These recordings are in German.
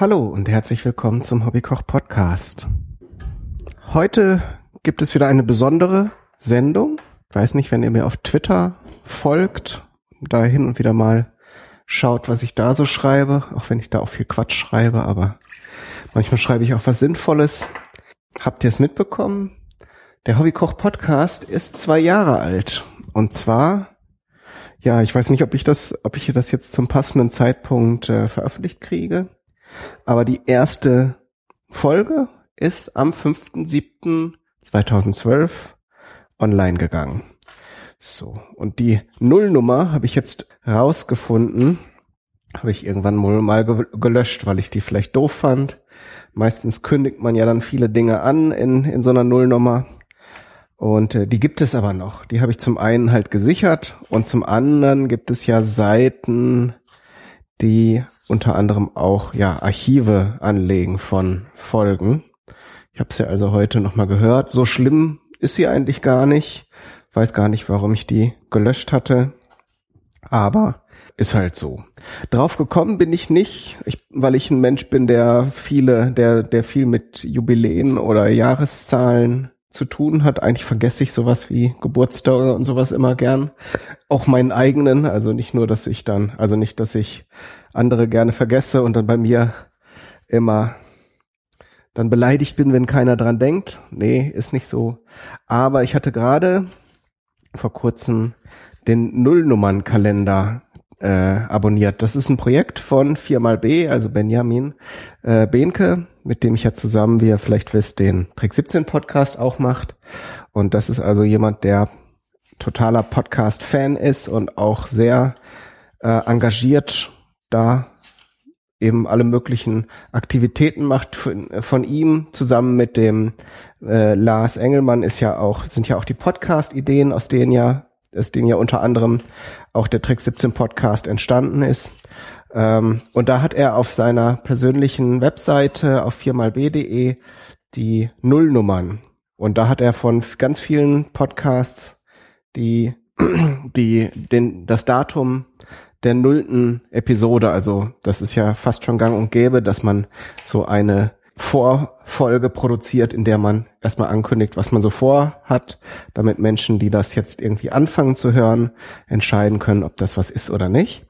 Hallo und herzlich willkommen zum Hobbykoch Podcast. Heute gibt es wieder eine besondere Sendung. Ich weiß nicht, wenn ihr mir auf Twitter folgt, da hin und wieder mal schaut, was ich da so schreibe, auch wenn ich da auch viel Quatsch schreibe, aber manchmal schreibe ich auch was Sinnvolles. Habt ihr es mitbekommen? Der Hobbykoch Podcast ist zwei Jahre alt. Und zwar, ja, ich weiß nicht, ob ich das, ob ich das jetzt zum passenden Zeitpunkt äh, veröffentlicht kriege. Aber die erste Folge ist am 5.7.2012 online gegangen. So, und die Nullnummer habe ich jetzt rausgefunden, habe ich irgendwann mal gelöscht, weil ich die vielleicht doof fand. Meistens kündigt man ja dann viele Dinge an in, in so einer Nullnummer. Und äh, die gibt es aber noch. Die habe ich zum einen halt gesichert und zum anderen gibt es ja Seiten, die unter anderem auch ja Archive anlegen von Folgen. Ich habe es ja also heute nochmal gehört. So schlimm ist sie eigentlich gar nicht. Weiß gar nicht, warum ich die gelöscht hatte. Aber ist halt so. Drauf gekommen bin ich nicht, ich, weil ich ein Mensch bin, der viele, der, der viel mit Jubiläen oder Jahreszahlen zu tun hat. Eigentlich vergesse ich sowas wie Geburtstage und sowas immer gern. Auch meinen eigenen, also nicht nur, dass ich dann, also nicht, dass ich andere gerne vergesse und dann bei mir immer dann beleidigt bin, wenn keiner dran denkt. Nee, ist nicht so. Aber ich hatte gerade vor kurzem den Nullnummernkalender äh, abonniert. Das ist ein Projekt von 4xB, also Benjamin äh, Behnke, mit dem ich ja zusammen, wie ihr vielleicht wisst, den Trick 17 Podcast auch macht. Und das ist also jemand, der totaler Podcast-Fan ist und auch sehr äh, engagiert da eben alle möglichen Aktivitäten macht von, von ihm zusammen mit dem äh, Lars Engelmann ist ja auch sind ja auch die Podcast-Ideen, aus denen ja aus denen ja unter anderem auch der Trick 17 Podcast entstanden ist. Ähm, und da hat er auf seiner persönlichen Webseite auf viermalb.de die Nullnummern. Und da hat er von ganz vielen Podcasts die, die, den, das Datum der nullten Episode, also das ist ja fast schon gang und gäbe, dass man so eine Vorfolge produziert, in der man erstmal ankündigt, was man so vorhat, damit Menschen, die das jetzt irgendwie anfangen zu hören, entscheiden können, ob das was ist oder nicht.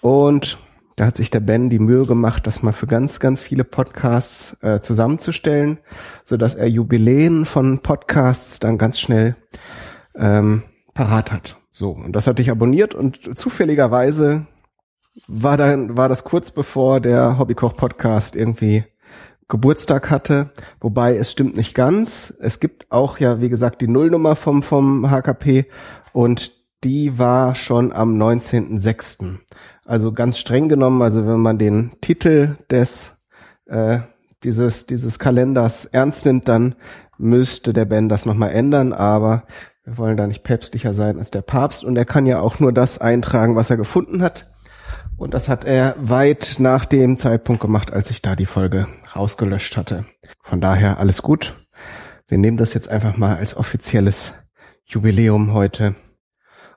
Und da hat sich der Ben die Mühe gemacht, das mal für ganz, ganz viele Podcasts äh, zusammenzustellen, so dass er Jubiläen von Podcasts dann ganz schnell ähm, parat hat. So, und das hatte ich abonniert und zufälligerweise war dann, war das kurz bevor der Hobbykoch Podcast irgendwie Geburtstag hatte, wobei es stimmt nicht ganz. Es gibt auch ja, wie gesagt, die Nullnummer vom, vom HKP und die war schon am 19.06. Also ganz streng genommen, also wenn man den Titel des äh, dieses dieses Kalenders ernst nimmt, dann müsste der Ben das nochmal ändern, aber wir wollen da nicht päpstlicher sein als der Papst und er kann ja auch nur das eintragen, was er gefunden hat. Und das hat er weit nach dem Zeitpunkt gemacht, als ich da die Folge rausgelöscht hatte. Von daher alles gut. Wir nehmen das jetzt einfach mal als offizielles Jubiläum heute.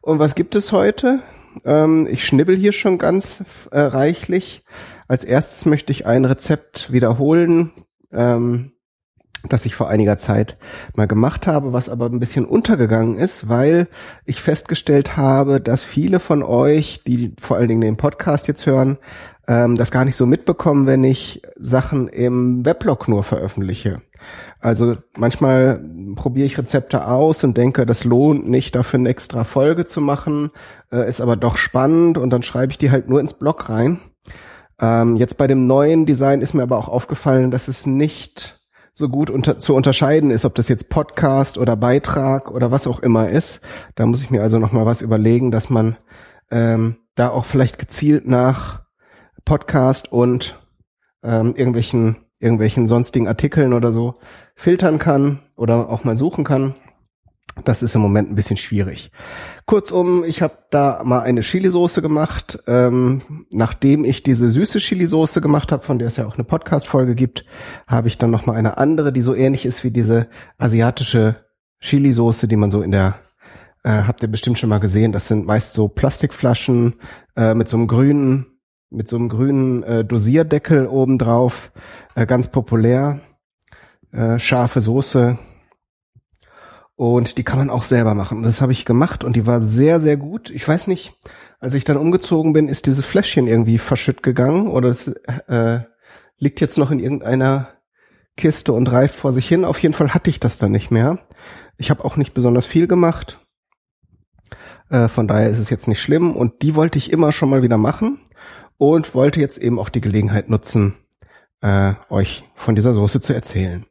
Und was gibt es heute? Ähm, ich schnibbel hier schon ganz äh, reichlich. Als erstes möchte ich ein Rezept wiederholen. Ähm, das ich vor einiger Zeit mal gemacht habe, was aber ein bisschen untergegangen ist, weil ich festgestellt habe, dass viele von euch, die vor allen Dingen den Podcast jetzt hören, ähm, das gar nicht so mitbekommen, wenn ich Sachen im Weblog nur veröffentliche. Also manchmal probiere ich Rezepte aus und denke, das lohnt nicht, dafür eine extra Folge zu machen, äh, ist aber doch spannend und dann schreibe ich die halt nur ins Blog rein. Ähm, jetzt bei dem neuen Design ist mir aber auch aufgefallen, dass es nicht so gut unter, zu unterscheiden ist, ob das jetzt Podcast oder Beitrag oder was auch immer ist. Da muss ich mir also noch mal was überlegen, dass man ähm, da auch vielleicht gezielt nach Podcast und ähm, irgendwelchen irgendwelchen sonstigen Artikeln oder so filtern kann oder auch mal suchen kann. Das ist im Moment ein bisschen schwierig. Kurzum, ich habe da mal eine Chili-Soße gemacht. Ähm, nachdem ich diese süße Chili-Soße gemacht habe, von der es ja auch eine Podcast-Folge gibt, habe ich dann noch mal eine andere, die so ähnlich ist wie diese asiatische Chili-Soße, die man so in der äh, habt ihr bestimmt schon mal gesehen. Das sind meist so Plastikflaschen äh, mit so einem grünen mit so einem grünen äh, Dosierdeckel oben drauf, äh, ganz populär, äh, scharfe Soße und die kann man auch selber machen. Und das habe ich gemacht und die war sehr, sehr gut. Ich weiß nicht, als ich dann umgezogen bin, ist dieses Fläschchen irgendwie verschütt gegangen oder es äh, liegt jetzt noch in irgendeiner Kiste und reift vor sich hin. Auf jeden Fall hatte ich das dann nicht mehr. Ich habe auch nicht besonders viel gemacht. Äh, von daher ist es jetzt nicht schlimm. Und die wollte ich immer schon mal wieder machen und wollte jetzt eben auch die Gelegenheit nutzen, äh, euch von dieser Soße zu erzählen.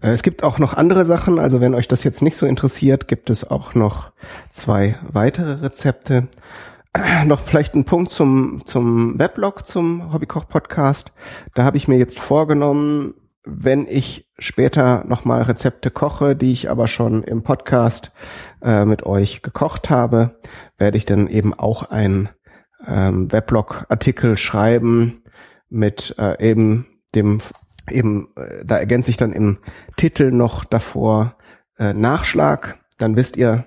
Äh, es gibt auch noch andere Sachen, also wenn euch das jetzt nicht so interessiert, gibt es auch noch zwei weitere Rezepte. Äh, noch vielleicht ein Punkt zum, zum Weblog, zum Hobbykoch-Podcast. Da habe ich mir jetzt vorgenommen, wenn ich später nochmal Rezepte koche, die ich aber schon im Podcast äh, mit euch gekocht habe, werde ich dann eben auch einen ähm, Weblog-Artikel schreiben mit äh, eben dem eben, äh, da ergänze ich dann im Titel noch davor äh, Nachschlag. Dann wisst ihr,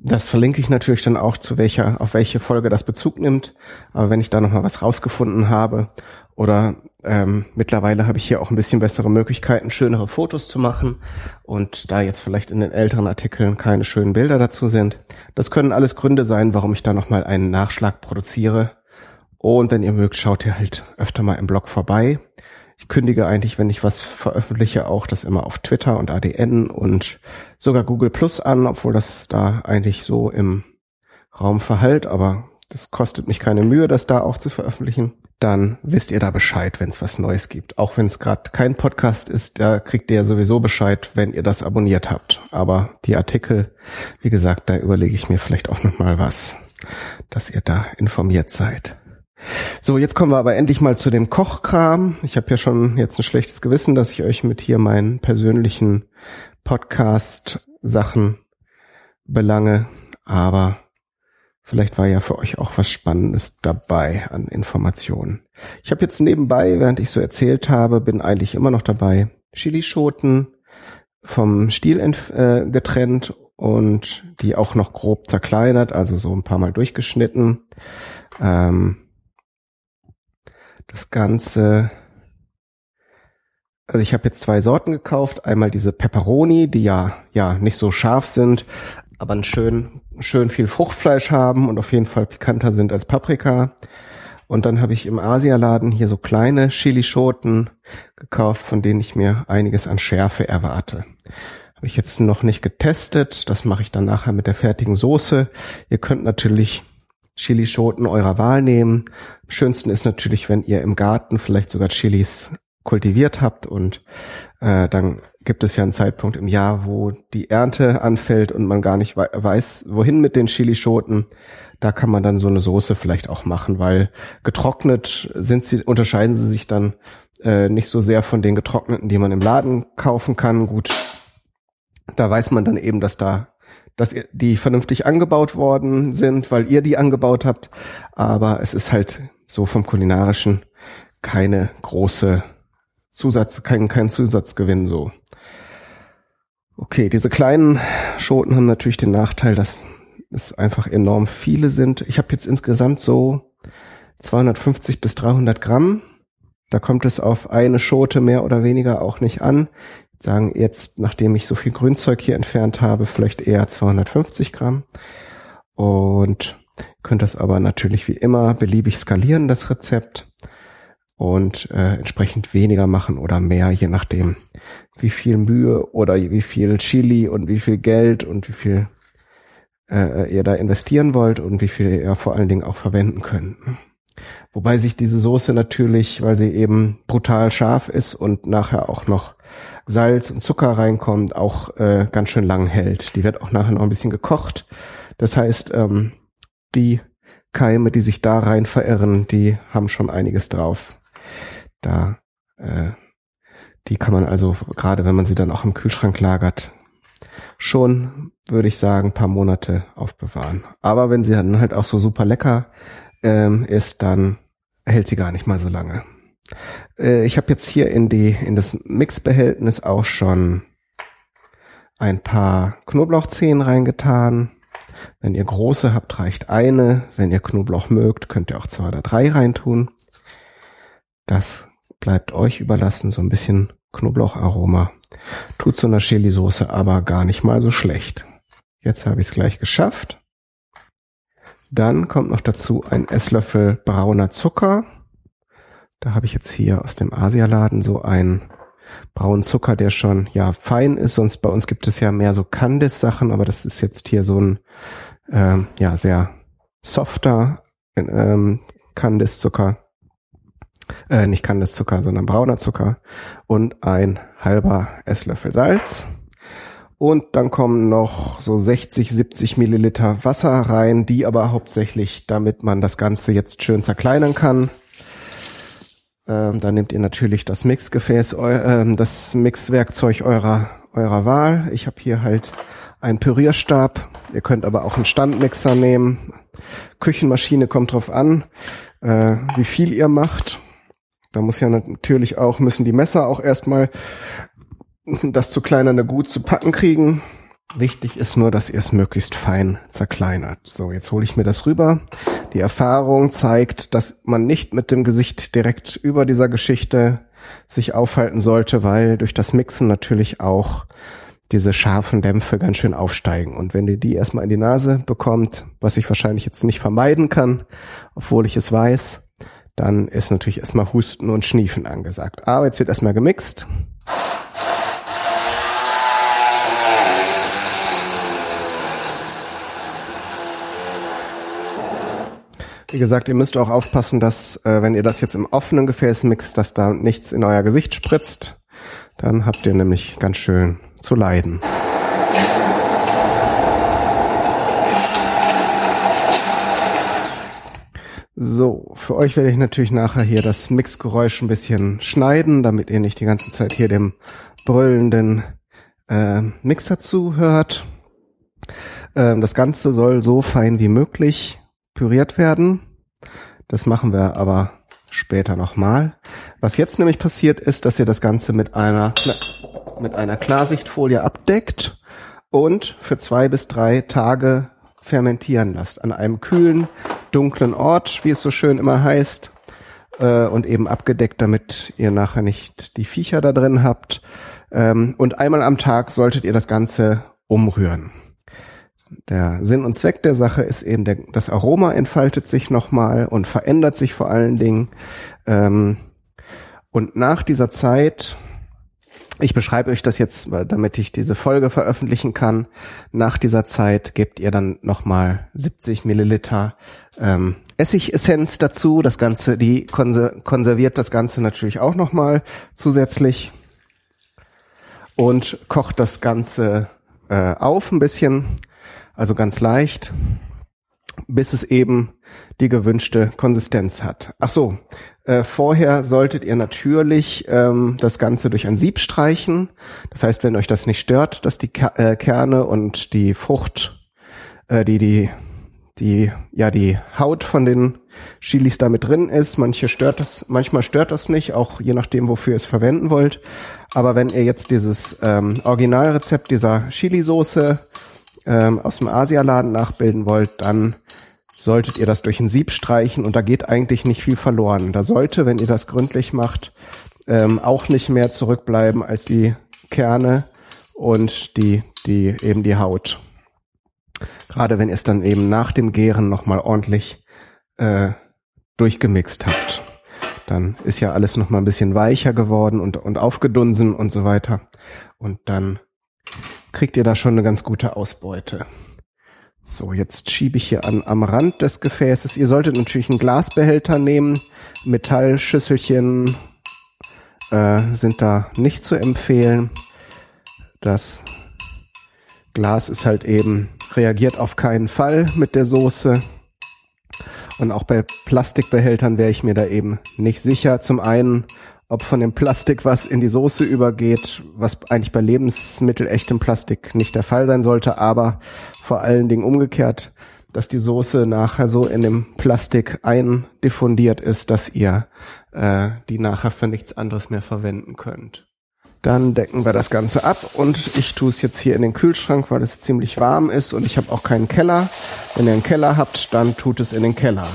das verlinke ich natürlich dann auch zu welcher, auf welche Folge das Bezug nimmt. Aber wenn ich da nochmal was rausgefunden habe oder ähm, mittlerweile habe ich hier auch ein bisschen bessere Möglichkeiten, schönere Fotos zu machen und da jetzt vielleicht in den älteren Artikeln keine schönen Bilder dazu sind. Das können alles Gründe sein, warum ich da nochmal einen Nachschlag produziere. Und wenn ihr mögt, schaut ihr halt öfter mal im Blog vorbei. Ich kündige eigentlich, wenn ich was veröffentliche, auch das immer auf Twitter und ADN und sogar Google Plus an, obwohl das da eigentlich so im Raum verhallt, aber das kostet mich keine Mühe, das da auch zu veröffentlichen. Dann wisst ihr da Bescheid, wenn es was Neues gibt. Auch wenn es gerade kein Podcast ist, da kriegt ihr ja sowieso Bescheid, wenn ihr das abonniert habt. Aber die Artikel, wie gesagt, da überlege ich mir vielleicht auch noch mal was, dass ihr da informiert seid. So, jetzt kommen wir aber endlich mal zu dem Kochkram. Ich habe ja schon jetzt ein schlechtes Gewissen, dass ich euch mit hier meinen persönlichen Podcast-Sachen belange, aber vielleicht war ja für euch auch was Spannendes dabei an Informationen. Ich habe jetzt nebenbei, während ich so erzählt habe, bin eigentlich immer noch dabei, Chilischoten vom Stiel äh, getrennt und die auch noch grob zerkleinert, also so ein paar Mal durchgeschnitten. Ähm, das Ganze, also ich habe jetzt zwei Sorten gekauft. Einmal diese Pepperoni, die ja ja nicht so scharf sind, aber ein schön schön viel Fruchtfleisch haben und auf jeden Fall pikanter sind als Paprika. Und dann habe ich im Asialaden hier so kleine Chilischoten gekauft, von denen ich mir einiges an Schärfe erwarte. Habe ich jetzt noch nicht getestet. Das mache ich dann nachher mit der fertigen Soße. Ihr könnt natürlich Chilischoten eurer Wahl nehmen. Am schönsten ist natürlich, wenn ihr im Garten vielleicht sogar Chilis kultiviert habt und äh, dann gibt es ja einen Zeitpunkt im Jahr, wo die Ernte anfällt und man gar nicht weiß, wohin mit den Chilischoten. Da kann man dann so eine Soße vielleicht auch machen, weil getrocknet sind sie, unterscheiden sie sich dann äh, nicht so sehr von den getrockneten, die man im Laden kaufen kann. Gut, da weiß man dann eben, dass da dass die vernünftig angebaut worden sind, weil ihr die angebaut habt. Aber es ist halt so vom kulinarischen keine große Zusatz, kein, kein Zusatzgewinn so. Okay, diese kleinen Schoten haben natürlich den Nachteil, dass es einfach enorm viele sind. Ich habe jetzt insgesamt so 250 bis 300 Gramm. Da kommt es auf eine Schote mehr oder weniger auch nicht an sagen jetzt, nachdem ich so viel Grünzeug hier entfernt habe, vielleicht eher 250 Gramm. Und könnt das aber natürlich wie immer beliebig skalieren, das Rezept. Und äh, entsprechend weniger machen oder mehr, je nachdem, wie viel Mühe oder wie viel Chili und wie viel Geld und wie viel äh, ihr da investieren wollt und wie viel ihr vor allen Dingen auch verwenden könnt. Wobei sich diese Soße natürlich, weil sie eben brutal scharf ist und nachher auch noch Salz und Zucker reinkommt, auch äh, ganz schön lang hält. Die wird auch nachher noch ein bisschen gekocht. Das heißt, ähm, die Keime, die sich da rein verirren, die haben schon einiges drauf. Da, äh, die kann man also, gerade wenn man sie dann auch im Kühlschrank lagert, schon, würde ich sagen, paar Monate aufbewahren. Aber wenn sie dann halt auch so super lecker ähm, ist, dann hält sie gar nicht mal so lange. Äh, ich habe jetzt hier in die in das Mixbehältnis auch schon ein paar Knoblauchzehen reingetan. Wenn ihr große habt, reicht eine. Wenn ihr Knoblauch mögt, könnt ihr auch zwei oder drei reintun. Das bleibt euch überlassen, so ein bisschen Knoblaucharoma. Tut zu einer Chili-Soße aber gar nicht mal so schlecht. Jetzt habe ich es gleich geschafft. Dann kommt noch dazu ein Esslöffel brauner Zucker. Da habe ich jetzt hier aus dem Asialaden so einen braunen Zucker, der schon ja fein ist. Sonst bei uns gibt es ja mehr so Candice-Sachen, aber das ist jetzt hier so ein ähm, ja sehr softer ähm, Candice-Zucker. Äh, nicht Candice-Zucker, sondern brauner Zucker und ein halber Esslöffel Salz. Und dann kommen noch so 60, 70 Milliliter Wasser rein, die aber hauptsächlich, damit man das Ganze jetzt schön zerkleinern kann. Ähm, dann nehmt ihr natürlich das Mixgefäß, äh, das Mixwerkzeug eurer, eurer Wahl. Ich habe hier halt einen Pürierstab. Ihr könnt aber auch einen Standmixer nehmen. Küchenmaschine kommt drauf an, äh, wie viel ihr macht. Da muss ja natürlich auch, müssen die Messer auch erstmal das zu kleinerne Gut zu packen kriegen. Wichtig ist nur, dass ihr es möglichst fein zerkleinert. So, jetzt hole ich mir das rüber. Die Erfahrung zeigt, dass man nicht mit dem Gesicht direkt über dieser Geschichte sich aufhalten sollte, weil durch das Mixen natürlich auch diese scharfen Dämpfe ganz schön aufsteigen. Und wenn ihr die erstmal in die Nase bekommt, was ich wahrscheinlich jetzt nicht vermeiden kann, obwohl ich es weiß, dann ist natürlich erstmal Husten und Schniefen angesagt. Aber jetzt wird erstmal gemixt. Wie gesagt, ihr müsst auch aufpassen, dass äh, wenn ihr das jetzt im offenen Gefäß mixt, dass da nichts in euer Gesicht spritzt. Dann habt ihr nämlich ganz schön zu leiden. So, für euch werde ich natürlich nachher hier das Mixgeräusch ein bisschen schneiden, damit ihr nicht die ganze Zeit hier dem brüllenden äh, Mixer zuhört. Ähm, das Ganze soll so fein wie möglich püriert werden. Das machen wir aber später nochmal. Was jetzt nämlich passiert ist, dass ihr das Ganze mit einer, mit einer Klarsichtfolie abdeckt und für zwei bis drei Tage fermentieren lasst. An einem kühlen, dunklen Ort, wie es so schön immer heißt, äh, und eben abgedeckt, damit ihr nachher nicht die Viecher da drin habt. Ähm, und einmal am Tag solltet ihr das Ganze umrühren. Der Sinn und Zweck der Sache ist eben, der, das Aroma entfaltet sich nochmal und verändert sich vor allen Dingen. Ähm, und nach dieser Zeit, ich beschreibe euch das jetzt, damit ich diese Folge veröffentlichen kann. Nach dieser Zeit gebt ihr dann nochmal 70 Milliliter ähm, Essigessenz dazu. Das Ganze, die konserviert das Ganze natürlich auch nochmal zusätzlich und kocht das Ganze äh, auf ein bisschen also ganz leicht, bis es eben die gewünschte Konsistenz hat. Ach so, äh, vorher solltet ihr natürlich ähm, das Ganze durch ein Sieb streichen. Das heißt, wenn euch das nicht stört, dass die Ker äh, Kerne und die Frucht, äh, die die die ja die Haut von den Chilis da mit drin ist. Manche stört das, manchmal stört das nicht, auch je nachdem, wofür ihr es verwenden wollt. Aber wenn ihr jetzt dieses ähm, Originalrezept dieser Chili-Soße ähm, aus dem Asialaden nachbilden wollt, dann solltet ihr das durch ein Sieb streichen und da geht eigentlich nicht viel verloren. Da sollte, wenn ihr das gründlich macht, ähm, auch nicht mehr zurückbleiben als die Kerne und die, die eben die Haut. Gerade wenn ihr es dann eben nach dem Gären nochmal ordentlich äh, durchgemixt habt. Dann ist ja alles nochmal ein bisschen weicher geworden und, und aufgedunsen und so weiter. Und dann kriegt ihr da schon eine ganz gute Ausbeute. So, jetzt schiebe ich hier an, am Rand des Gefäßes. Ihr solltet natürlich einen Glasbehälter nehmen. Metallschüsselchen äh, sind da nicht zu empfehlen. Das Glas ist halt eben, reagiert auf keinen Fall mit der Soße. Und auch bei Plastikbehältern wäre ich mir da eben nicht sicher. Zum einen, ob von dem Plastik was in die Soße übergeht, was eigentlich bei Lebensmittel echtem Plastik nicht der Fall sein sollte, aber vor allen Dingen umgekehrt, dass die Soße nachher so in dem Plastik eindiffundiert ist, dass ihr äh, die nachher für nichts anderes mehr verwenden könnt. Dann decken wir das Ganze ab und ich tue es jetzt hier in den Kühlschrank, weil es ziemlich warm ist und ich habe auch keinen Keller. Wenn ihr einen Keller habt, dann tut es in den Keller.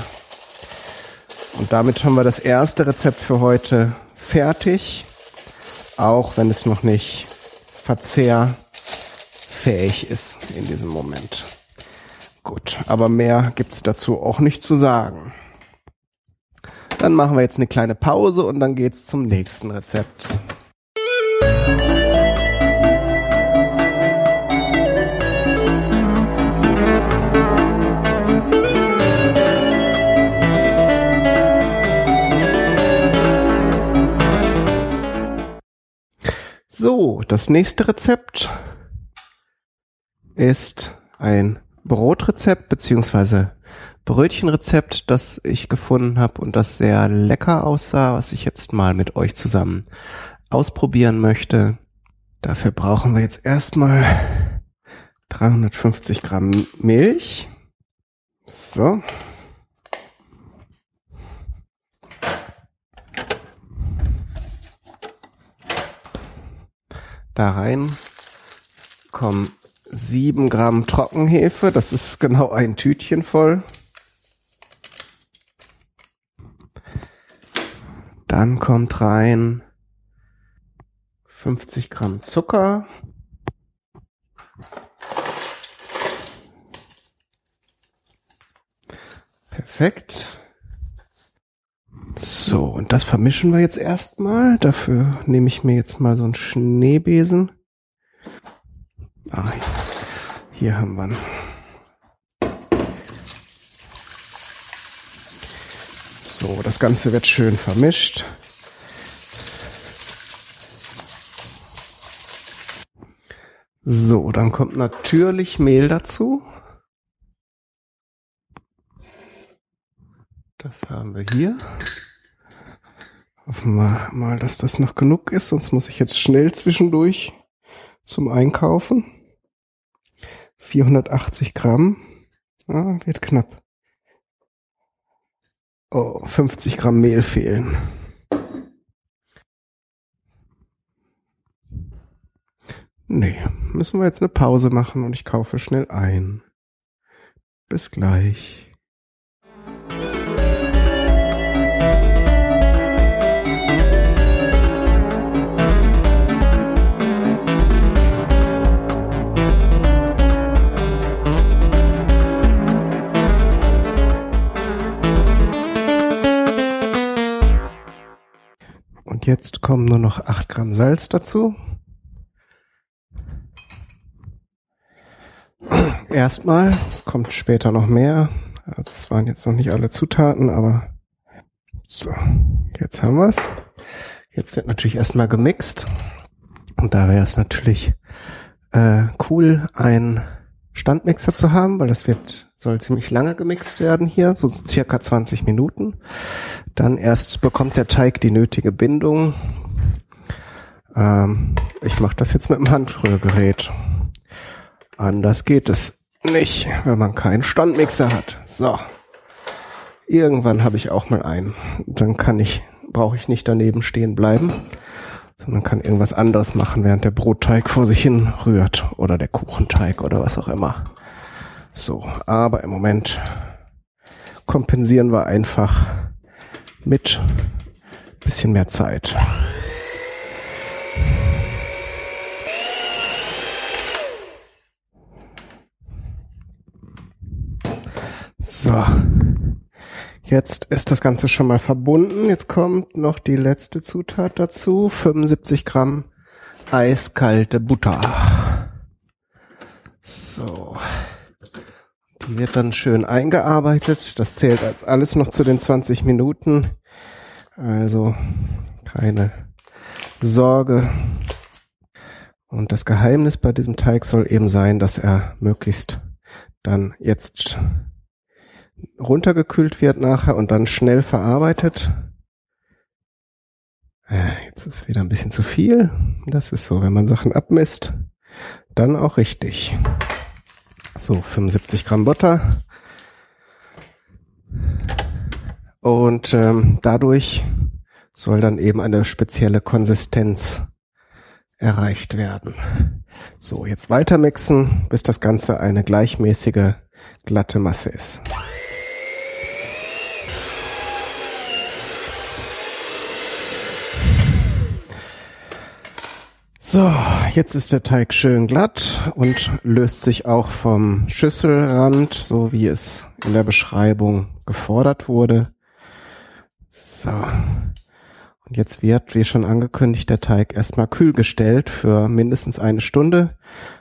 Und damit haben wir das erste Rezept für heute fertig, auch wenn es noch nicht verzehrfähig ist in diesem Moment. Gut, aber mehr gibt's dazu auch nicht zu sagen. Dann machen wir jetzt eine kleine Pause und dann geht's zum nächsten Rezept. So, das nächste Rezept ist ein Brotrezept beziehungsweise Brötchenrezept, das ich gefunden habe und das sehr lecker aussah, was ich jetzt mal mit euch zusammen ausprobieren möchte. Dafür brauchen wir jetzt erstmal 350 Gramm Milch. So. Da rein kommen sieben Gramm Trockenhefe. Das ist genau ein Tütchen voll. Dann kommt rein 50 Gramm Zucker. Perfekt. Und das vermischen wir jetzt erstmal. Dafür nehme ich mir jetzt mal so einen Schneebesen. Ah, hier haben wir ihn. So, das Ganze wird schön vermischt. So, dann kommt natürlich Mehl dazu. Das haben wir hier. Hoffen wir mal, dass das noch genug ist, sonst muss ich jetzt schnell zwischendurch zum Einkaufen. 480 Gramm. Ah, wird knapp. Oh, 50 Gramm Mehl fehlen. Nee, müssen wir jetzt eine Pause machen und ich kaufe schnell ein. Bis gleich. Jetzt kommen nur noch 8 Gramm Salz dazu. Erstmal, es kommt später noch mehr. Also es waren jetzt noch nicht alle Zutaten, aber so, jetzt haben wir's. Jetzt wird natürlich erstmal gemixt. Und da wäre es natürlich äh, cool, ein Standmixer zu haben, weil das wird, soll ziemlich lange gemixt werden hier, so circa 20 Minuten. Dann erst bekommt der Teig die nötige Bindung. Ähm, ich mache das jetzt mit dem Handrührgerät. Anders geht es nicht, wenn man keinen Standmixer hat. So. Irgendwann habe ich auch mal einen. Dann kann ich, brauche ich nicht daneben stehen bleiben sondern kann irgendwas anderes machen, während der Brotteig vor sich hin rührt oder der Kuchenteig oder was auch immer. So, aber im Moment kompensieren wir einfach mit bisschen mehr Zeit. So. Jetzt ist das Ganze schon mal verbunden. Jetzt kommt noch die letzte Zutat dazu. 75 Gramm eiskalte Butter. So. Die wird dann schön eingearbeitet. Das zählt alles noch zu den 20 Minuten. Also keine Sorge. Und das Geheimnis bei diesem Teig soll eben sein, dass er möglichst dann jetzt runtergekühlt wird nachher und dann schnell verarbeitet. Äh, jetzt ist wieder ein bisschen zu viel. Das ist so, wenn man Sachen abmisst, dann auch richtig. So, 75 Gramm Butter. Und ähm, dadurch soll dann eben eine spezielle Konsistenz erreicht werden. So, jetzt weiter mixen, bis das Ganze eine gleichmäßige, glatte Masse ist. So, jetzt ist der Teig schön glatt und löst sich auch vom Schüsselrand, so wie es in der Beschreibung gefordert wurde. So. Und jetzt wird, wie schon angekündigt, der Teig erstmal kühl gestellt für mindestens eine Stunde,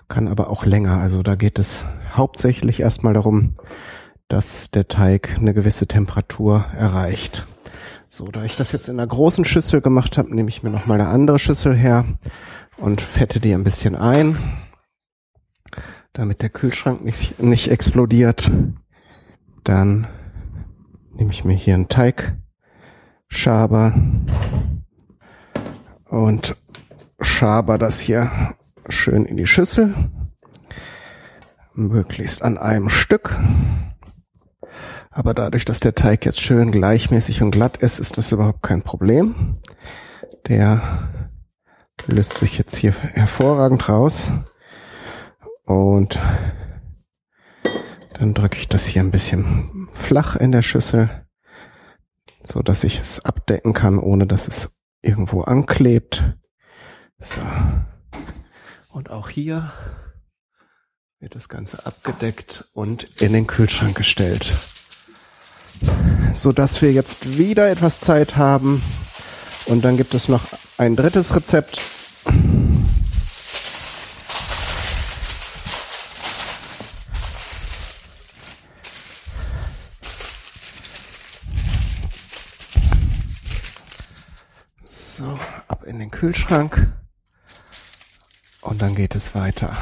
kann aber auch länger. Also da geht es hauptsächlich erstmal darum, dass der Teig eine gewisse Temperatur erreicht. So, da ich das jetzt in einer großen Schüssel gemacht habe, nehme ich mir noch mal eine andere Schüssel her und fette die ein bisschen ein, damit der Kühlschrank nicht, nicht explodiert. Dann nehme ich mir hier einen Teigschaber und schaber das hier schön in die Schüssel, möglichst an einem Stück. Aber dadurch, dass der Teig jetzt schön gleichmäßig und glatt ist, ist das überhaupt kein Problem. Der löst sich jetzt hier hervorragend raus. Und dann drücke ich das hier ein bisschen flach in der Schüssel, so dass ich es abdecken kann, ohne dass es irgendwo anklebt. So. Und auch hier wird das Ganze abgedeckt und in den Kühlschrank gestellt so dass wir jetzt wieder etwas Zeit haben. Und dann gibt es noch ein drittes Rezept. So, ab in den Kühlschrank. Und dann geht es weiter.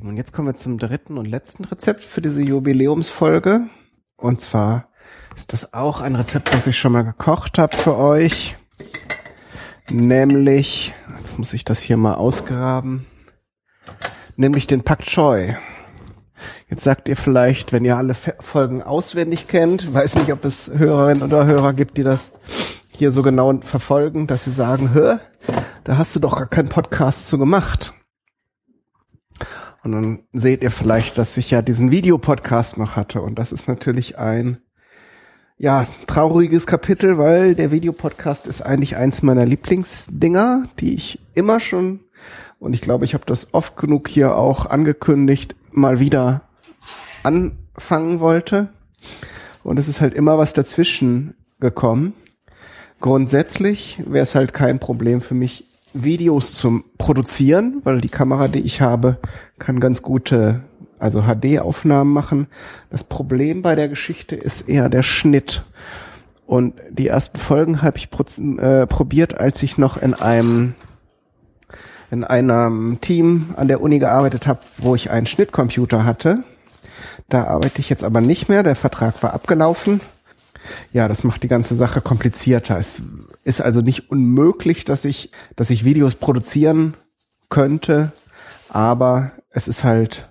Kommen wir zum dritten und letzten Rezept für diese Jubiläumsfolge. Und zwar ist das auch ein Rezept, das ich schon mal gekocht habe für euch. Nämlich, jetzt muss ich das hier mal ausgraben, nämlich den Pak Choi. Jetzt sagt ihr vielleicht, wenn ihr alle Folgen auswendig kennt, weiß nicht, ob es Hörerinnen oder Hörer gibt, die das hier so genau verfolgen, dass sie sagen, hör, da hast du doch gar keinen Podcast zu gemacht. Und dann seht ihr vielleicht, dass ich ja diesen Videopodcast noch hatte. Und das ist natürlich ein, ja, trauriges Kapitel, weil der Videopodcast ist eigentlich eins meiner Lieblingsdinger, die ich immer schon, und ich glaube, ich habe das oft genug hier auch angekündigt, mal wieder anfangen wollte. Und es ist halt immer was dazwischen gekommen. Grundsätzlich wäre es halt kein Problem für mich, Videos zum Produzieren, weil die Kamera, die ich habe, kann ganz gute, also HD-Aufnahmen machen. Das Problem bei der Geschichte ist eher der Schnitt. Und die ersten Folgen habe ich äh, probiert, als ich noch in einem in einem Team an der Uni gearbeitet habe, wo ich einen Schnittcomputer hatte. Da arbeite ich jetzt aber nicht mehr. Der Vertrag war abgelaufen. Ja, das macht die ganze Sache komplizierter. Es ist also nicht unmöglich, dass ich, dass ich Videos produzieren könnte, aber es ist halt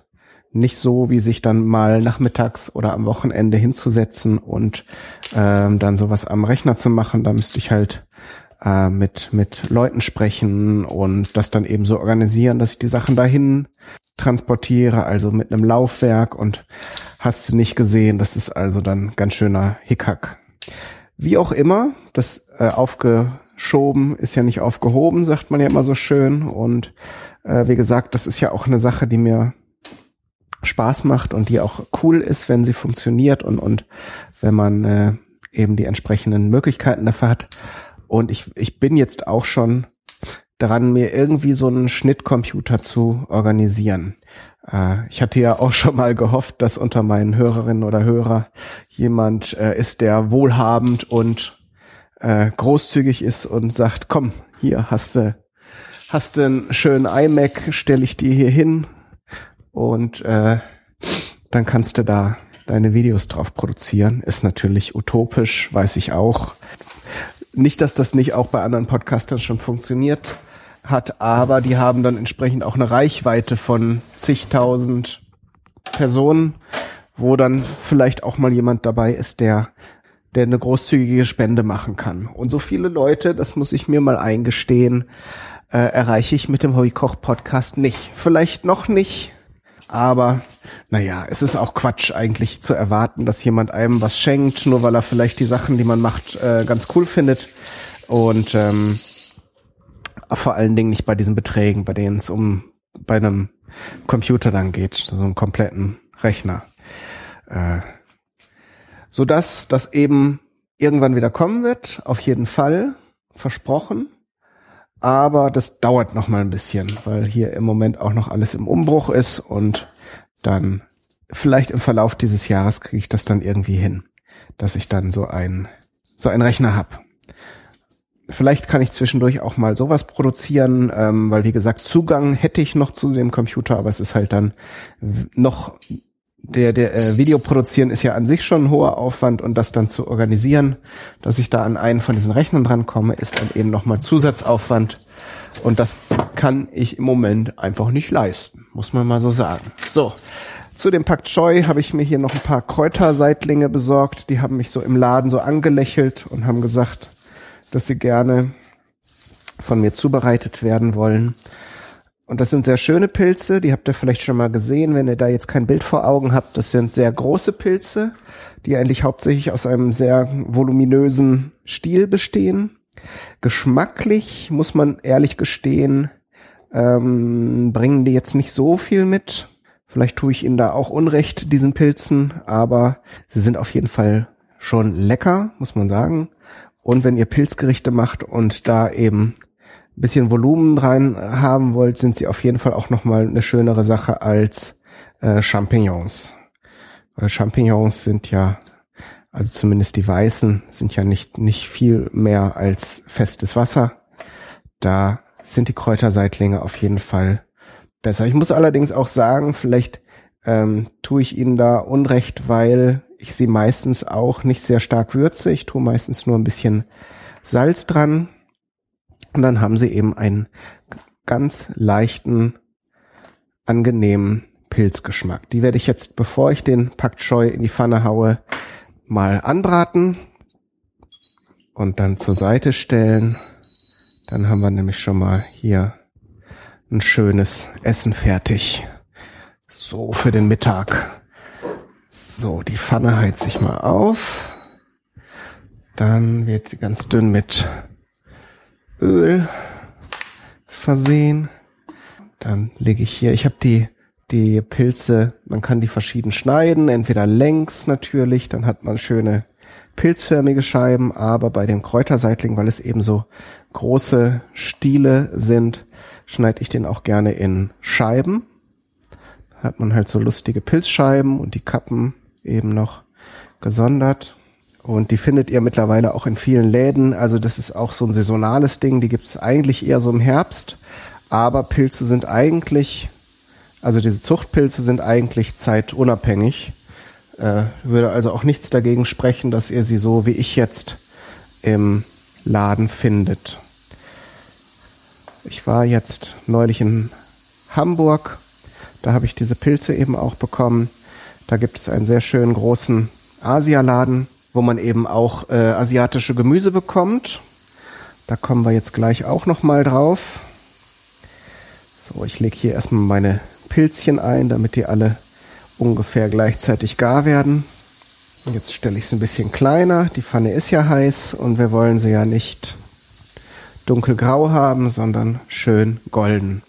nicht so, wie sich dann mal nachmittags oder am Wochenende hinzusetzen und ähm, dann sowas am Rechner zu machen. Da müsste ich halt äh, mit mit Leuten sprechen und das dann eben so organisieren, dass ich die Sachen dahin transportiere, also mit einem Laufwerk und hast du nicht gesehen. Das ist also dann ganz schöner Hickhack. Wie auch immer, das äh, aufgeschoben ist ja nicht aufgehoben, sagt man ja immer so schön. Und äh, wie gesagt, das ist ja auch eine Sache, die mir Spaß macht und die auch cool ist, wenn sie funktioniert und, und wenn man äh, eben die entsprechenden Möglichkeiten dafür hat. Und ich, ich bin jetzt auch schon dran, mir irgendwie so einen Schnittcomputer zu organisieren. Äh, ich hatte ja auch schon mal gehofft, dass unter meinen Hörerinnen oder Hörer jemand äh, ist, der wohlhabend und äh, großzügig ist und sagt, komm, hier hast du hast du einen schönen iMac, stelle ich dir hier hin und äh, dann kannst du da deine Videos drauf produzieren. Ist natürlich utopisch, weiß ich auch. Nicht, dass das nicht auch bei anderen Podcastern schon funktioniert hat, aber die haben dann entsprechend auch eine Reichweite von zigtausend Personen, wo dann vielleicht auch mal jemand dabei ist, der der eine großzügige Spende machen kann. Und so viele Leute, das muss ich mir mal eingestehen, äh, erreiche ich mit dem Hobbykoch-Podcast nicht. Vielleicht noch nicht, aber naja, es ist auch Quatsch eigentlich zu erwarten, dass jemand einem was schenkt, nur weil er vielleicht die Sachen, die man macht, äh, ganz cool findet. Und ähm, vor allen Dingen nicht bei diesen Beträgen, bei denen es um bei einem Computer dann geht, so einen kompletten Rechner. Äh, so dass das eben irgendwann wieder kommen wird, auf jeden Fall, versprochen. Aber das dauert noch mal ein bisschen, weil hier im Moment auch noch alles im Umbruch ist und dann vielleicht im Verlauf dieses Jahres kriege ich das dann irgendwie hin, dass ich dann so ein so einen Rechner hab. Vielleicht kann ich zwischendurch auch mal sowas produzieren, ähm, weil wie gesagt Zugang hätte ich noch zu dem Computer, aber es ist halt dann noch der der äh, Video produzieren ist ja an sich schon ein hoher Aufwand und das dann zu organisieren, dass ich da an einen von diesen Rechnern drankomme, ist dann eben nochmal Zusatzaufwand und das kann ich im Moment einfach nicht leisten, muss man mal so sagen. So, zu dem Pak Choi habe ich mir hier noch ein paar Kräuterseitlinge besorgt, die haben mich so im Laden so angelächelt und haben gesagt, dass sie gerne von mir zubereitet werden wollen. Und das sind sehr schöne Pilze, die habt ihr vielleicht schon mal gesehen, wenn ihr da jetzt kein Bild vor Augen habt. Das sind sehr große Pilze, die eigentlich hauptsächlich aus einem sehr voluminösen Stiel bestehen. Geschmacklich, muss man ehrlich gestehen, ähm, bringen die jetzt nicht so viel mit. Vielleicht tue ich ihnen da auch Unrecht, diesen Pilzen, aber sie sind auf jeden Fall schon lecker, muss man sagen. Und wenn ihr Pilzgerichte macht und da eben bisschen Volumen rein haben wollt, sind sie auf jeden Fall auch nochmal eine schönere Sache als äh, Champignons. Weil Champignons sind ja, also zumindest die weißen, sind ja nicht, nicht viel mehr als festes Wasser. Da sind die Kräuterseitlinge auf jeden Fall besser. Ich muss allerdings auch sagen, vielleicht ähm, tue ich ihnen da Unrecht, weil ich sie meistens auch nicht sehr stark würze. Ich tue meistens nur ein bisschen Salz dran und dann haben sie eben einen ganz leichten, angenehmen Pilzgeschmack. Die werde ich jetzt, bevor ich den Pak Choi in die Pfanne haue, mal anbraten und dann zur Seite stellen. Dann haben wir nämlich schon mal hier ein schönes Essen fertig. So für den Mittag. So, die Pfanne heizt sich mal auf. Dann wird sie ganz dünn mit Öl versehen. Dann lege ich hier, ich habe die die Pilze, man kann die verschieden schneiden, entweder längs natürlich, dann hat man schöne pilzförmige Scheiben, aber bei dem Kräuterseitling, weil es eben so große Stiele sind, schneide ich den auch gerne in Scheiben. Hat man halt so lustige Pilzscheiben und die Kappen eben noch gesondert. Und die findet ihr mittlerweile auch in vielen Läden. Also das ist auch so ein saisonales Ding. Die gibt es eigentlich eher so im Herbst. Aber Pilze sind eigentlich, also diese Zuchtpilze sind eigentlich zeitunabhängig. Äh, würde also auch nichts dagegen sprechen, dass ihr sie so wie ich jetzt im Laden findet. Ich war jetzt neulich in Hamburg. Da habe ich diese Pilze eben auch bekommen. Da gibt es einen sehr schönen großen Asialaden wo man eben auch äh, asiatische Gemüse bekommt. Da kommen wir jetzt gleich auch noch mal drauf. So, ich lege hier erstmal meine Pilzchen ein, damit die alle ungefähr gleichzeitig gar werden. Jetzt stelle ich es ein bisschen kleiner. Die Pfanne ist ja heiß und wir wollen sie ja nicht dunkelgrau haben, sondern schön golden.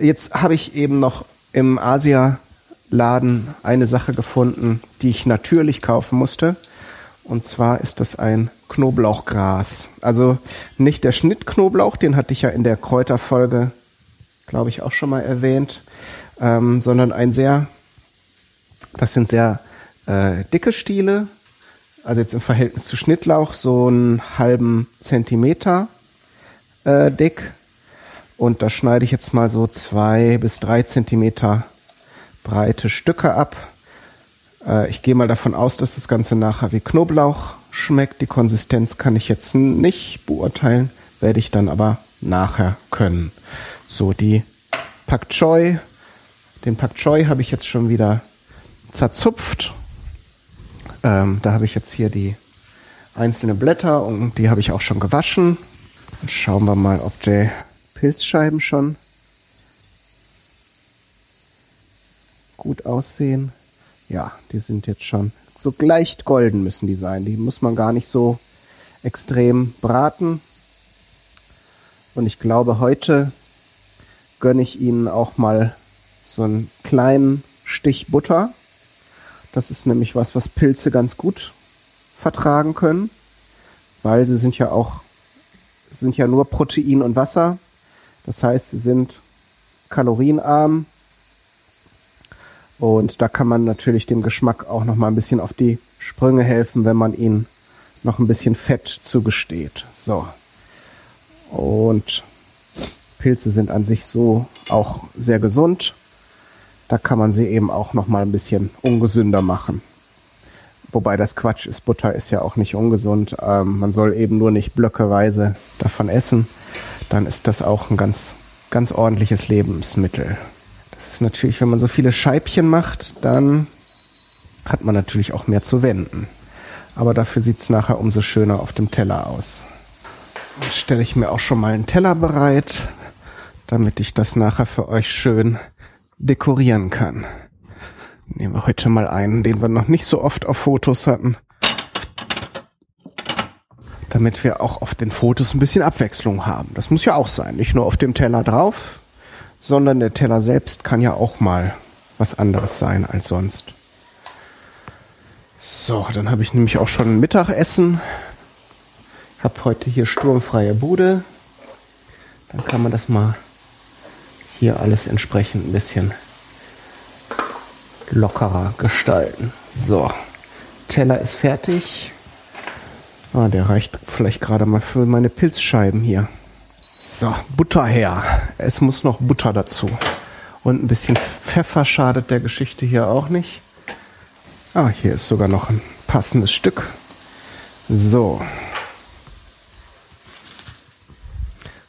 Jetzt habe ich eben noch im Asia-Laden eine Sache gefunden, die ich natürlich kaufen musste. Und zwar ist das ein Knoblauchgras. Also nicht der Schnittknoblauch, den hatte ich ja in der Kräuterfolge, glaube ich, auch schon mal erwähnt, ähm, sondern ein sehr, das sind sehr äh, dicke Stiele, also jetzt im Verhältnis zu Schnittlauch so einen halben Zentimeter äh, dick. Und da schneide ich jetzt mal so zwei bis drei Zentimeter breite Stücke ab äh, ich gehe mal davon aus, dass das Ganze nachher wie Knoblauch schmeckt. Die Konsistenz kann ich jetzt nicht beurteilen, werde ich dann aber nachher können. So, die Pak Choi, den Pak Choi habe ich jetzt schon wieder zerzupft. Ähm, da habe ich jetzt hier die einzelnen Blätter und die habe ich auch schon gewaschen. Dann schauen wir mal, ob der Pilzscheiben schon gut aussehen. Ja, die sind jetzt schon so leicht golden müssen die sein. Die muss man gar nicht so extrem braten. Und ich glaube, heute gönne ich Ihnen auch mal so einen kleinen Stich Butter. Das ist nämlich was, was Pilze ganz gut vertragen können, weil sie sind ja auch, sind ja nur Protein und Wasser. Das heißt, sie sind kalorienarm. Und da kann man natürlich dem Geschmack auch noch mal ein bisschen auf die Sprünge helfen, wenn man ihn noch ein bisschen Fett zugesteht. So. Und Pilze sind an sich so auch sehr gesund. Da kann man sie eben auch noch mal ein bisschen ungesünder machen. Wobei das Quatsch ist, Butter ist ja auch nicht ungesund. Ähm, man soll eben nur nicht blöckeweise davon essen. Dann ist das auch ein ganz, ganz ordentliches Lebensmittel. Das ist natürlich, wenn man so viele Scheibchen macht, dann hat man natürlich auch mehr zu wenden. Aber dafür sieht es nachher umso schöner auf dem Teller aus. Jetzt stelle ich mir auch schon mal einen Teller bereit, damit ich das nachher für euch schön dekorieren kann. Nehmen wir heute mal einen, den wir noch nicht so oft auf Fotos hatten. Damit wir auch auf den Fotos ein bisschen Abwechslung haben. Das muss ja auch sein. Nicht nur auf dem Teller drauf, sondern der Teller selbst kann ja auch mal was anderes sein als sonst. So, dann habe ich nämlich auch schon Mittagessen. Ich habe heute hier sturmfreie Bude. Dann kann man das mal hier alles entsprechend ein bisschen lockerer gestalten. So, Teller ist fertig. Ah, der reicht vielleicht gerade mal für meine Pilzscheiben hier. So, Butter her. Es muss noch Butter dazu. Und ein bisschen Pfeffer schadet der Geschichte hier auch nicht. Ah, hier ist sogar noch ein passendes Stück. So,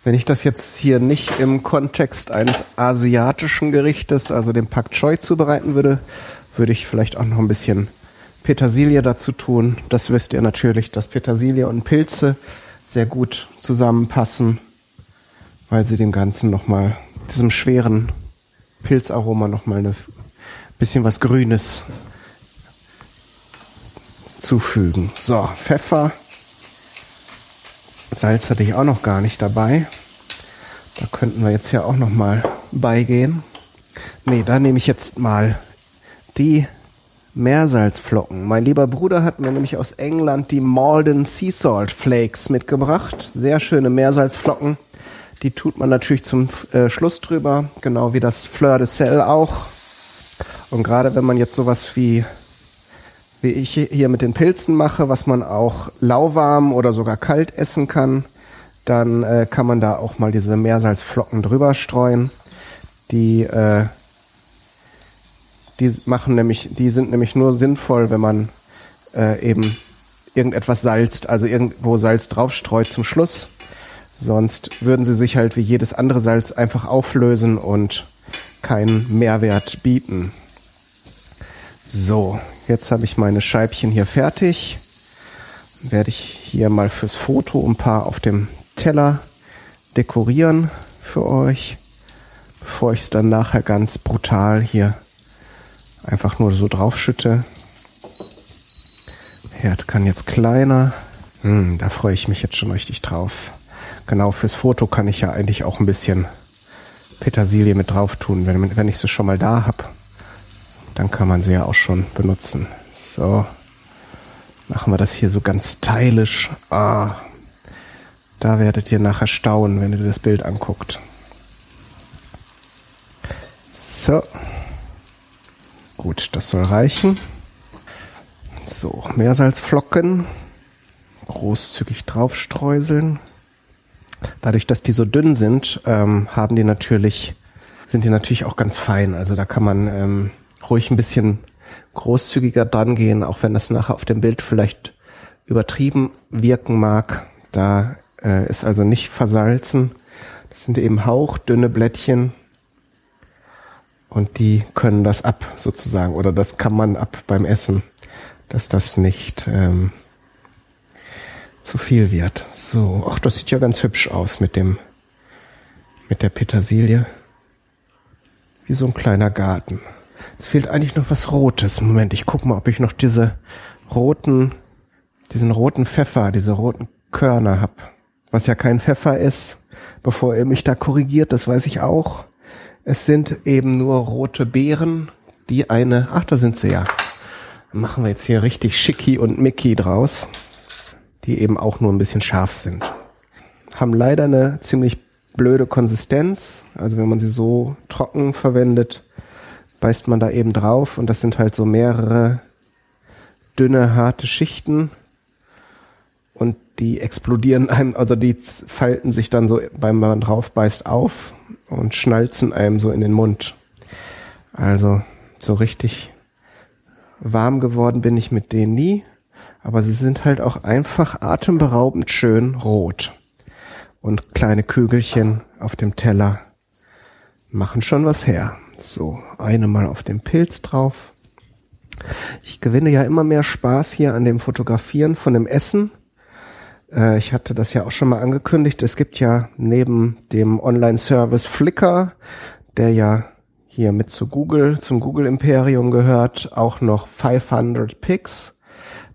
Wenn ich das jetzt hier nicht im Kontext eines asiatischen Gerichtes, also dem Pak Choi, zubereiten würde, würde ich vielleicht auch noch ein bisschen Petersilie dazu tun. Das wisst ihr natürlich, dass Petersilie und Pilze sehr gut zusammenpassen, weil sie dem Ganzen nochmal, diesem schweren Pilzaroma nochmal ein bisschen was Grünes zufügen. So, Pfeffer Salz hatte ich auch noch gar nicht dabei. Da könnten wir jetzt ja auch noch mal beigehen. Nee, da nehme ich jetzt mal die Meersalzflocken. Mein lieber Bruder hat mir nämlich aus England die Malden Sea Salt Flakes mitgebracht. Sehr schöne Meersalzflocken. Die tut man natürlich zum äh, Schluss drüber, genau wie das Fleur de Sel auch. Und gerade wenn man jetzt sowas wie wie ich hier mit den Pilzen mache, was man auch lauwarm oder sogar kalt essen kann, dann äh, kann man da auch mal diese Meersalzflocken drüber streuen. Die, äh, die machen nämlich, die sind nämlich nur sinnvoll, wenn man äh, eben irgendetwas salzt, also irgendwo Salz draufstreut zum Schluss. Sonst würden sie sich halt wie jedes andere Salz einfach auflösen und keinen Mehrwert bieten. So, Jetzt habe ich meine Scheibchen hier fertig. Werde ich hier mal fürs Foto ein paar auf dem Teller dekorieren für euch, bevor ich es dann nachher ganz brutal hier einfach nur so draufschütte. Herd kann jetzt kleiner. Hm, da freue ich mich jetzt schon richtig drauf. Genau, fürs Foto kann ich ja eigentlich auch ein bisschen Petersilie mit drauf tun, wenn, wenn ich sie schon mal da habe dann kann man sie ja auch schon benutzen. So, machen wir das hier so ganz stylisch. Ah, da werdet ihr nachher staunen, wenn ihr das Bild anguckt. So. Gut, das soll reichen. So, Meersalzflocken. Großzügig draufstreuseln. Dadurch, dass die so dünn sind, ähm, haben die natürlich, sind die natürlich auch ganz fein. Also da kann man ähm, ruhig ein bisschen großzügiger dran gehen, auch wenn das nachher auf dem Bild vielleicht übertrieben wirken mag. Da äh, ist also nicht versalzen. Das sind eben hauchdünne Blättchen und die können das ab sozusagen oder das kann man ab beim Essen, dass das nicht ähm, zu viel wird. So, ach, das sieht ja ganz hübsch aus mit dem mit der Petersilie. Wie so ein kleiner Garten. Es fehlt eigentlich noch was Rotes. Moment, ich guck mal, ob ich noch diese roten, diesen roten Pfeffer, diese roten Körner hab. Was ja kein Pfeffer ist, bevor ihr mich da korrigiert, das weiß ich auch. Es sind eben nur rote Beeren, die eine, ach, da sind sie ja. machen wir jetzt hier richtig Schicki und Mickey draus, die eben auch nur ein bisschen scharf sind. Haben leider eine ziemlich blöde Konsistenz. Also wenn man sie so trocken verwendet, beißt man da eben drauf und das sind halt so mehrere dünne, harte Schichten und die explodieren einem, also die falten sich dann so, beim man drauf beißt, auf und schnalzen einem so in den Mund. Also so richtig warm geworden bin ich mit denen nie, aber sie sind halt auch einfach atemberaubend schön rot. Und kleine Kügelchen auf dem Teller machen schon was her. So, eine mal auf dem Pilz drauf. Ich gewinne ja immer mehr Spaß hier an dem Fotografieren von dem Essen. Äh, ich hatte das ja auch schon mal angekündigt. Es gibt ja neben dem Online-Service Flickr, der ja hier mit zu Google, zum Google-Imperium gehört, auch noch 500 Pics.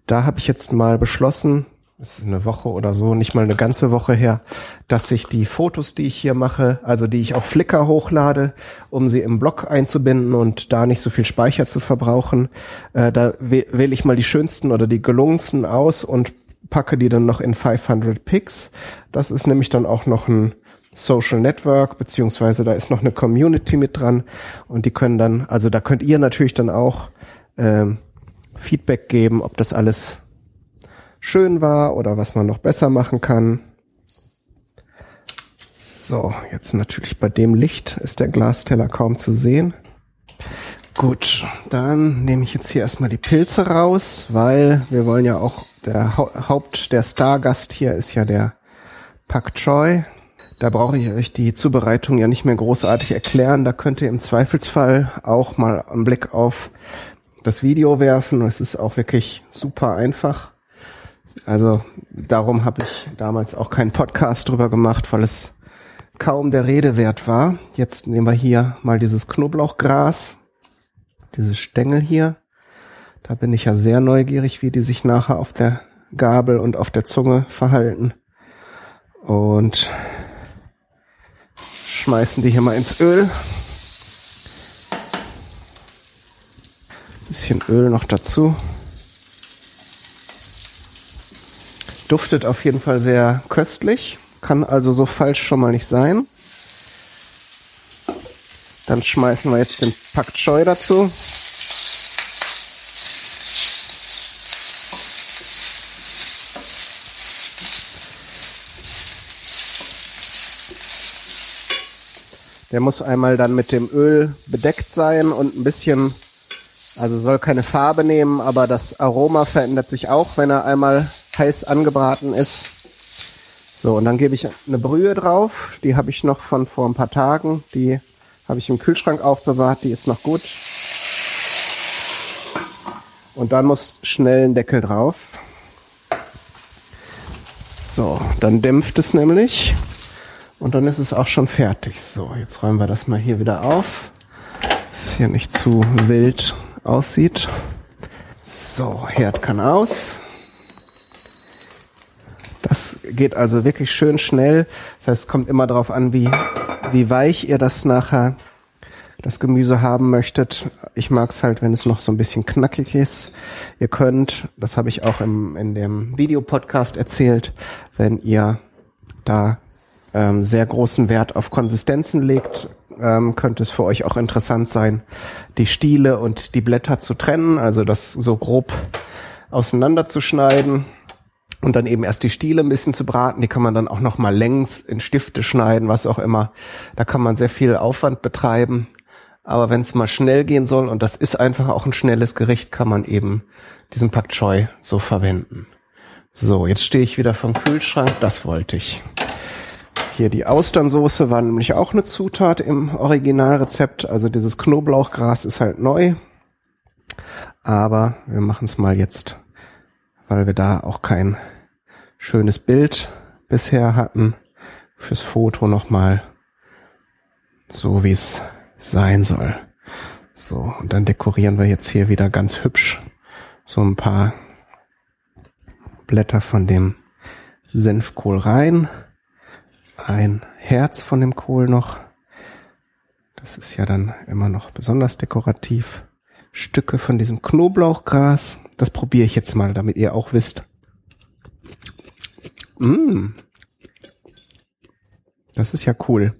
Da habe ich jetzt mal beschlossen, ist eine Woche oder so, nicht mal eine ganze Woche her, dass ich die Fotos, die ich hier mache, also die ich auf Flickr hochlade, um sie im Blog einzubinden und da nicht so viel Speicher zu verbrauchen, äh, da wähle ich mal die schönsten oder die gelungensten aus und packe die dann noch in 500 Pics. Das ist nämlich dann auch noch ein Social Network, beziehungsweise da ist noch eine Community mit dran und die können dann, also da könnt ihr natürlich dann auch ähm, Feedback geben, ob das alles schön war oder was man noch besser machen kann. So, jetzt natürlich bei dem Licht ist der Glasteller kaum zu sehen. Gut, dann nehme ich jetzt hier erstmal die Pilze raus, weil wir wollen ja auch, der Haupt, der Stargast hier ist ja der Pak Choi. Da brauche ich euch die Zubereitung ja nicht mehr großartig erklären. Da könnt ihr im Zweifelsfall auch mal einen Blick auf das Video werfen. Es ist auch wirklich super einfach. Also darum habe ich damals auch keinen Podcast drüber gemacht, weil es kaum der Rede wert war. Jetzt nehmen wir hier mal dieses Knoblauchgras, diese Stängel hier. Da bin ich ja sehr neugierig, wie die sich nachher auf der Gabel und auf der Zunge verhalten. Und schmeißen die hier mal ins Öl. Bisschen Öl noch dazu. Duftet auf jeden Fall sehr köstlich, kann also so falsch schon mal nicht sein. Dann schmeißen wir jetzt den Pak Choi dazu. Der muss einmal dann mit dem Öl bedeckt sein und ein bisschen, also soll keine Farbe nehmen, aber das Aroma verändert sich auch, wenn er einmal heiß angebraten ist. So, und dann gebe ich eine Brühe drauf. Die habe ich noch von vor ein paar Tagen. Die habe ich im Kühlschrank aufbewahrt. Die ist noch gut. Und dann muss schnell ein Deckel drauf. So, dann dämpft es nämlich. Und dann ist es auch schon fertig. So, jetzt räumen wir das mal hier wieder auf. Dass es hier nicht zu wild aussieht. So, Herd kann aus. Das geht also wirklich schön schnell. Das heißt, es kommt immer darauf an, wie, wie weich ihr das nachher, das Gemüse haben möchtet. Ich mag es halt, wenn es noch so ein bisschen knackig ist. Ihr könnt, das habe ich auch im, in dem Videopodcast erzählt, wenn ihr da ähm, sehr großen Wert auf Konsistenzen legt, ähm, könnte es für euch auch interessant sein, die Stiele und die Blätter zu trennen, also das so grob auseinanderzuschneiden und dann eben erst die Stiele ein bisschen zu braten. Die kann man dann auch noch mal längs in Stifte schneiden, was auch immer. Da kann man sehr viel Aufwand betreiben. Aber wenn es mal schnell gehen soll, und das ist einfach auch ein schnelles Gericht, kann man eben diesen Pak Choi so verwenden. So, jetzt stehe ich wieder vom Kühlschrank. Das wollte ich. Hier die Austernsoße war nämlich auch eine Zutat im Originalrezept. Also dieses Knoblauchgras ist halt neu. Aber wir machen es mal jetzt, weil wir da auch kein schönes Bild bisher hatten, fürs Foto nochmal So wie es sein soll. So, und dann dekorieren wir jetzt hier wieder ganz hübsch so ein paar Blätter von dem Senfkohl rein. Ein Herz von dem Kohl noch. Das ist ja dann immer noch besonders dekorativ. Stücke von diesem Knoblauchgras. Das probiere ich jetzt mal, damit ihr auch wisst. Mmh. Das ist ja cool.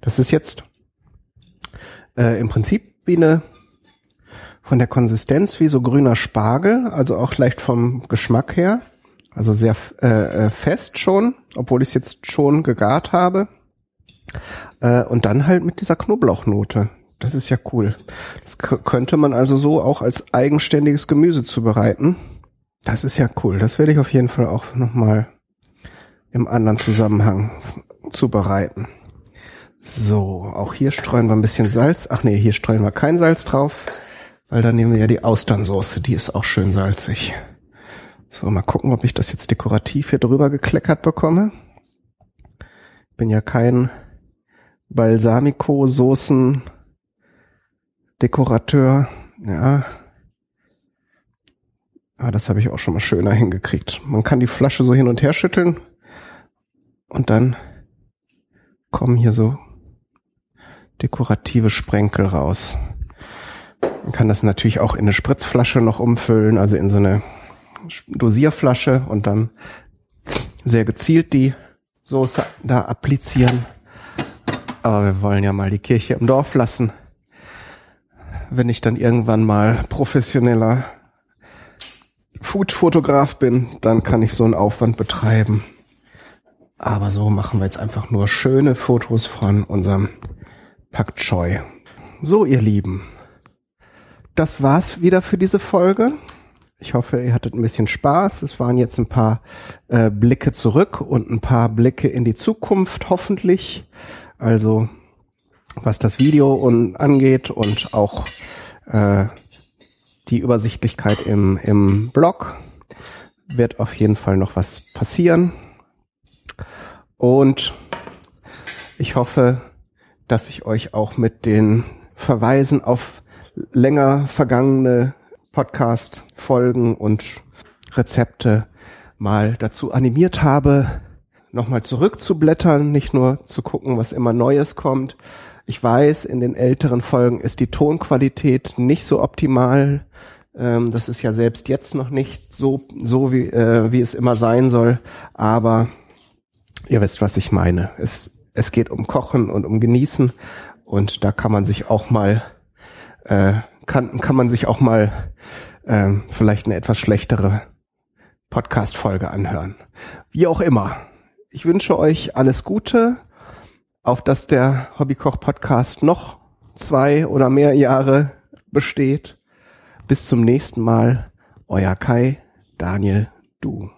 Das ist jetzt äh, im Prinzip wie eine von der Konsistenz wie so grüner Spargel, also auch leicht vom Geschmack her. Also sehr äh, äh fest schon, obwohl ich es jetzt schon gegart habe. Äh, und dann halt mit dieser Knoblauchnote. Das ist ja cool. Das könnte man also so auch als eigenständiges Gemüse zubereiten. Das ist ja cool. Das werde ich auf jeden Fall auch nochmal im anderen Zusammenhang zubereiten. So, auch hier streuen wir ein bisschen Salz. Ach nee, hier streuen wir kein Salz drauf, weil dann nehmen wir ja die Austernsoße. Die ist auch schön salzig. So, mal gucken, ob ich das jetzt dekorativ hier drüber gekleckert bekomme. Bin ja kein Balsamico-Soßen Dekorateur, ja. Ah, das habe ich auch schon mal schöner hingekriegt. Man kann die Flasche so hin und her schütteln und dann kommen hier so dekorative Sprenkel raus. Man kann das natürlich auch in eine Spritzflasche noch umfüllen, also in so eine Dosierflasche und dann sehr gezielt die Soße da applizieren. Aber wir wollen ja mal die Kirche im Dorf lassen wenn ich dann irgendwann mal professioneller Food-Fotograf bin, dann kann ich so einen Aufwand betreiben. Aber so machen wir jetzt einfach nur schöne Fotos von unserem Pak Choi. So, ihr Lieben. Das war's wieder für diese Folge. Ich hoffe, ihr hattet ein bisschen Spaß. Es waren jetzt ein paar äh, Blicke zurück und ein paar Blicke in die Zukunft, hoffentlich. Also was das Video und angeht und auch äh, die Übersichtlichkeit im, im Blog. Wird auf jeden Fall noch was passieren. Und ich hoffe, dass ich euch auch mit den Verweisen auf länger vergangene Podcast-Folgen und Rezepte mal dazu animiert habe, nochmal zurückzublättern, nicht nur zu gucken, was immer Neues kommt, ich weiß, in den älteren Folgen ist die Tonqualität nicht so optimal. Ähm, das ist ja selbst jetzt noch nicht so, so wie, äh, wie es immer sein soll. Aber ihr wisst, was ich meine. Es, es geht um Kochen und um Genießen. Und da kann man sich auch mal, äh, kann, kann man sich auch mal äh, vielleicht eine etwas schlechtere Podcast-Folge anhören. Wie auch immer. Ich wünsche euch alles Gute auf dass der Hobbykoch-Podcast noch zwei oder mehr Jahre besteht. Bis zum nächsten Mal. Euer Kai, Daniel, du.